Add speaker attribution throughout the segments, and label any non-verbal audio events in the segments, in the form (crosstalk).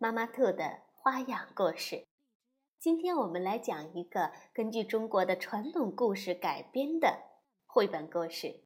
Speaker 1: 妈妈兔的花样故事，今天我们来讲一个根据中国的传统故事改编的绘本故事，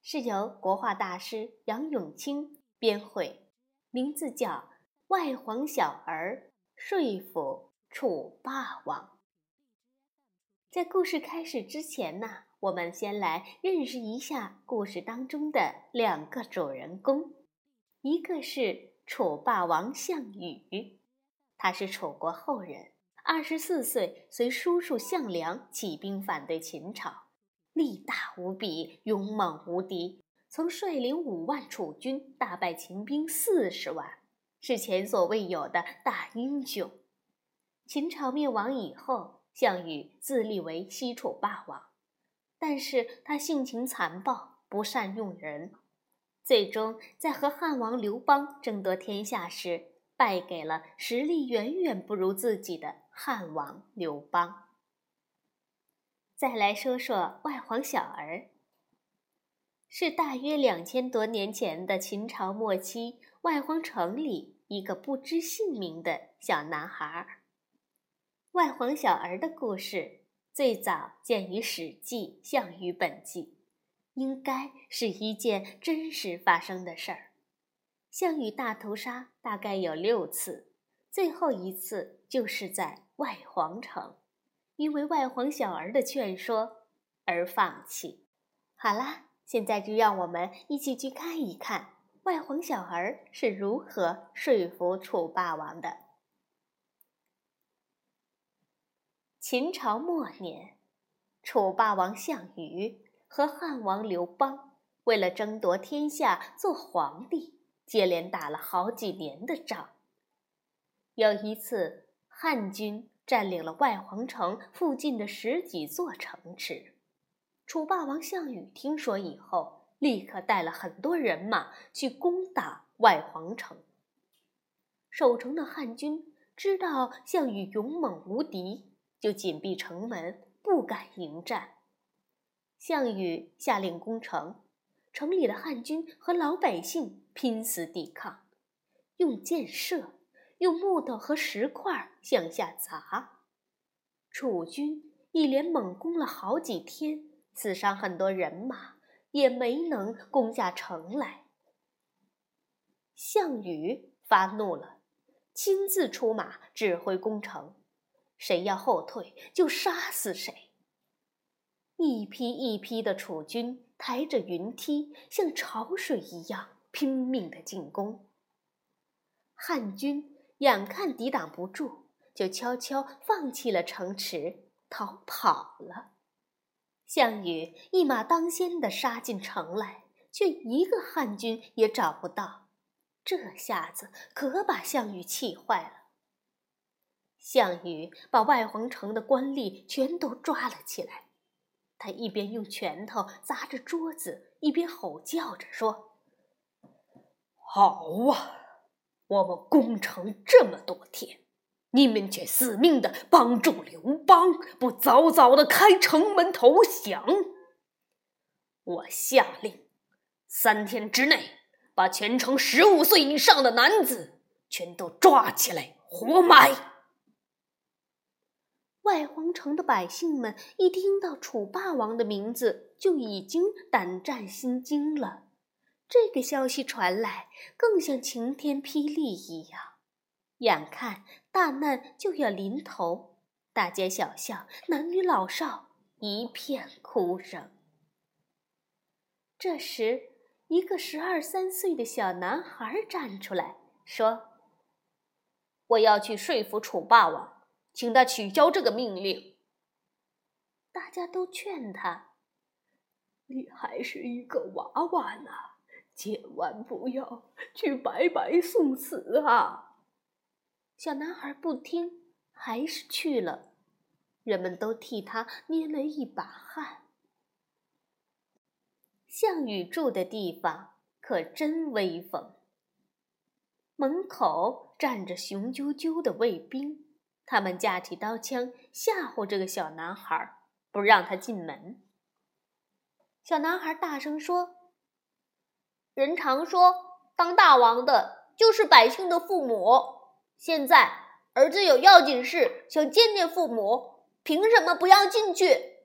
Speaker 1: 是由国画大师杨永清编绘，名字叫《外黄小儿说服楚霸王》。在故事开始之前呢，我们先来认识一下故事当中的两个主人公，一个是。楚霸王项羽，他是楚国后人，二十四岁随叔叔项梁起兵反对秦朝，力大无比，勇猛无敌，曾率领五万楚军大败秦兵四十万，是前所未有的大英雄。秦朝灭亡以后，项羽自立为西楚霸王，但是他性情残暴，不善用人。最终，在和汉王刘邦争夺天下时，败给了实力远远不如自己的汉王刘邦。再来说说外黄小儿，是大约两千多年前的秦朝末期，外黄城里一个不知姓名的小男孩。外黄小儿的故事最早见于《史记·项羽本纪》。应该是一件真实发生的事儿。项羽大屠杀大概有六次，最后一次就是在外黄城，因为外黄小儿的劝说而放弃。好啦，现在就让我们一起去看一看外黄小儿是如何说服楚霸王的。秦朝末年，楚霸王项羽。和汉王刘邦为了争夺天下做皇帝，接连打了好几年的仗。有一次，汉军占领了外黄城附近的十几座城池，楚霸王项羽听说以后，立刻带了很多人马去攻打外黄城。守城的汉军知道项羽勇猛无敌，就紧闭城门，不敢迎战。项羽下令攻城，城里的汉军和老百姓拼死抵抗，用箭射，用木头和石块向下砸。楚军一连猛攻了好几天，死伤很多人马，也没能攻下城来。项羽发怒了，亲自出马指挥攻城，谁要后退就杀死谁。一批一批的楚军抬着云梯，像潮水一样拼命的进攻。汉军眼看抵挡不住，就悄悄放弃了城池，逃跑了。项羽一马当先的杀进城来，却一个汉军也找不到。这下子可把项羽气坏了。项羽把外皇城的官吏全都抓了起来。他一边用拳头砸着桌子，一边吼叫着说：“
Speaker 2: 好啊，我们攻城这么多天，你们却死命的帮助刘邦，不早早的开城门投降！我下令，三天之内把全城十五岁以上的男子全都抓起来，活埋。”
Speaker 1: 外皇城的百姓们一听到楚霸王的名字，就已经胆战心惊了。这个消息传来，更像晴天霹雳一样。眼看大难就要临头，大街小巷、男女老少一片哭声。这时，一个十二三岁的小男孩站出来说：“
Speaker 2: 我要去说服楚霸王。”请他取消这个命令。
Speaker 1: 大家都劝他：“
Speaker 3: 你还是一个娃娃呢，千万不要去白白送死啊！”
Speaker 1: 小男孩不听，还是去了。人们都替他捏了一把汗。项羽住的地方可真威风。门口站着雄赳赳的卫兵，他们架起刀枪吓唬这个小男孩，不让他进门。小男孩大声说：“人常说，当大王的就是百姓的父母。现在儿子有要紧事，想见见父母，凭什么不要进去？”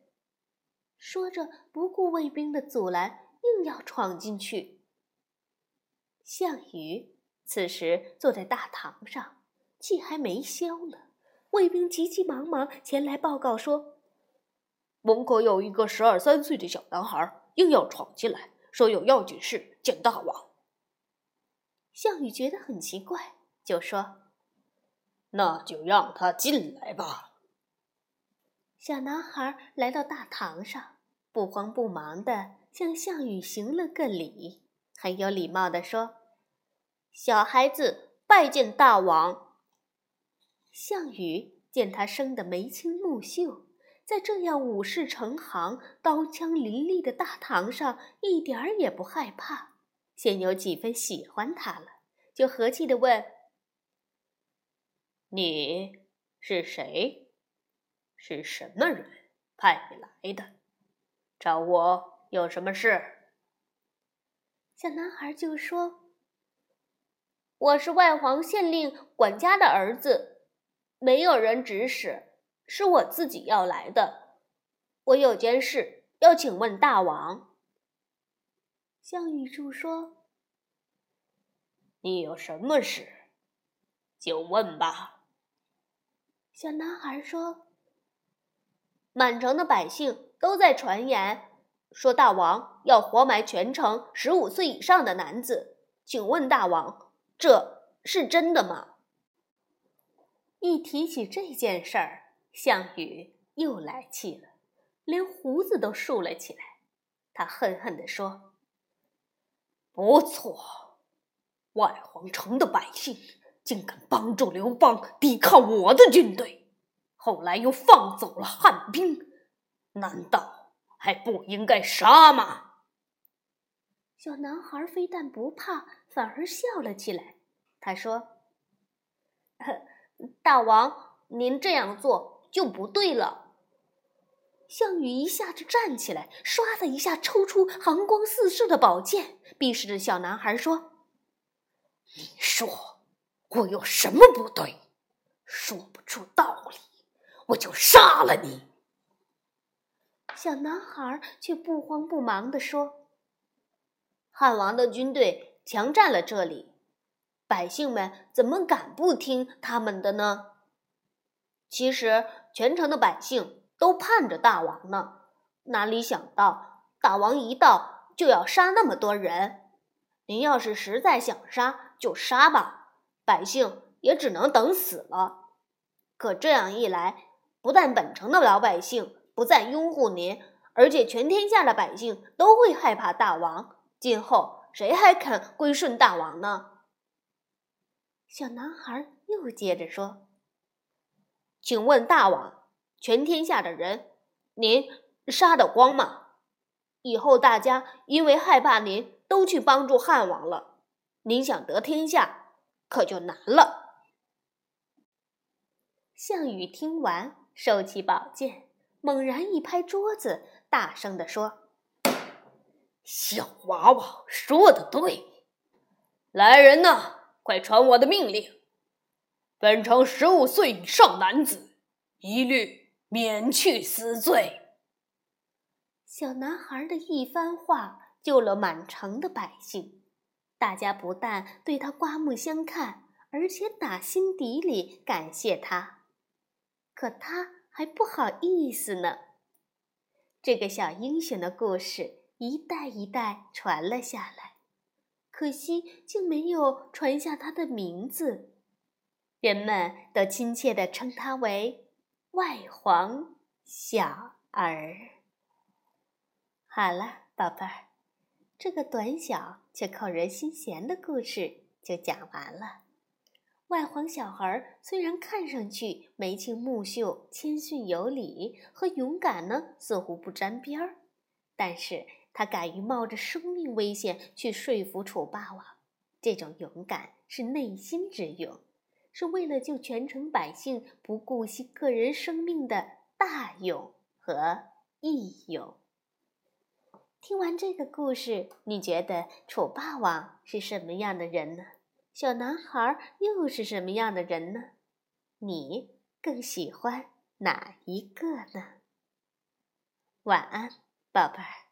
Speaker 1: 说着，不顾卫兵的阻拦，硬要闯进去。项羽此时坐在大堂上，气还没消呢。卫兵急急忙忙前来报告说。
Speaker 2: 门口有一个十二三岁的小男孩，硬要闯进来，说有要紧事见大王。
Speaker 1: 项羽觉得很奇怪，就说：“
Speaker 2: 那就让他进来吧。”
Speaker 1: 小男孩来到大堂上，不慌不忙地向项羽行了个礼，很有礼貌地说：“小孩子拜见大王。”项羽见他生得眉清目秀。在这样武士成行、刀枪林立的大堂上，一点儿也不害怕，先有几分喜欢他了，就和气地问：“
Speaker 2: 你是谁？是什么人派你来的？找我有什么事？”
Speaker 1: 小男孩就说：“我是外皇县令管家的儿子，没有人指使。”是我自己要来的，我有件事要请问大王。项羽柱说：“
Speaker 2: 你有什么事，就问吧。”
Speaker 1: 小男孩说：“满城的百姓都在传言，说大王要活埋全城十五岁以上的男子，请问大王，这是真的吗？”一提起这件事儿。项羽又来气了，连胡子都竖了起来。他恨恨地说：“
Speaker 2: 不错，外皇城的百姓竟敢帮助刘邦抵抗我的军队，后来又放走了汉兵，难道还不应该杀吗？”
Speaker 1: 小男孩非但不怕，反而笑了起来。他说：“ (laughs) 大王，您这样做。”就不对了。项羽一下子站起来，唰的一下抽出寒光四射的宝剑，逼视着小男孩说：“
Speaker 2: 你说我有什么不对？说不出道理，我就杀了你。”
Speaker 1: 小男孩却不慌不忙地说：“汉王的军队强占了这里，百姓们怎么敢不听他们的呢？其实……”全城的百姓都盼着大王呢，哪里想到大王一到就要杀那么多人？您要是实在想杀，就杀吧，百姓也只能等死了。可这样一来，不但本城的老百姓不再拥护您，而且全天下的百姓都会害怕大王。今后谁还肯归顺大王呢？小男孩又接着说。请问大王，全天下的人，您杀得光吗？以后大家因为害怕您，都去帮助汉王了，您想得天下，可就难了。项羽听完，收起宝剑，猛然一拍桌子，大声地说：“
Speaker 2: 小娃娃说的对，来人呐，快传我的命令！”本城十五岁以上男子，一律免去死罪。
Speaker 1: 小男孩的一番话，救了满城的百姓。大家不但对他刮目相看，而且打心底里感谢他。可他还不好意思呢。这个小英雄的故事一代一代传了下来，可惜竟没有传下他的名字。人们都亲切地称他为“外皇小儿”。好了，宝贝儿，这个短小却扣人心弦的故事就讲完了。外黄小孩虽然看上去眉清目秀、谦逊有礼，和勇敢呢似乎不沾边儿，但是他敢于冒着生命危险去说服楚霸王，这种勇敢是内心之勇，是为了救全城百姓不顾惜个人生命的大勇和义勇。听完这个故事，你觉得楚霸王是什么样的人呢？小男孩又是什么样的人呢？你更喜欢哪一个呢？晚安，宝贝儿。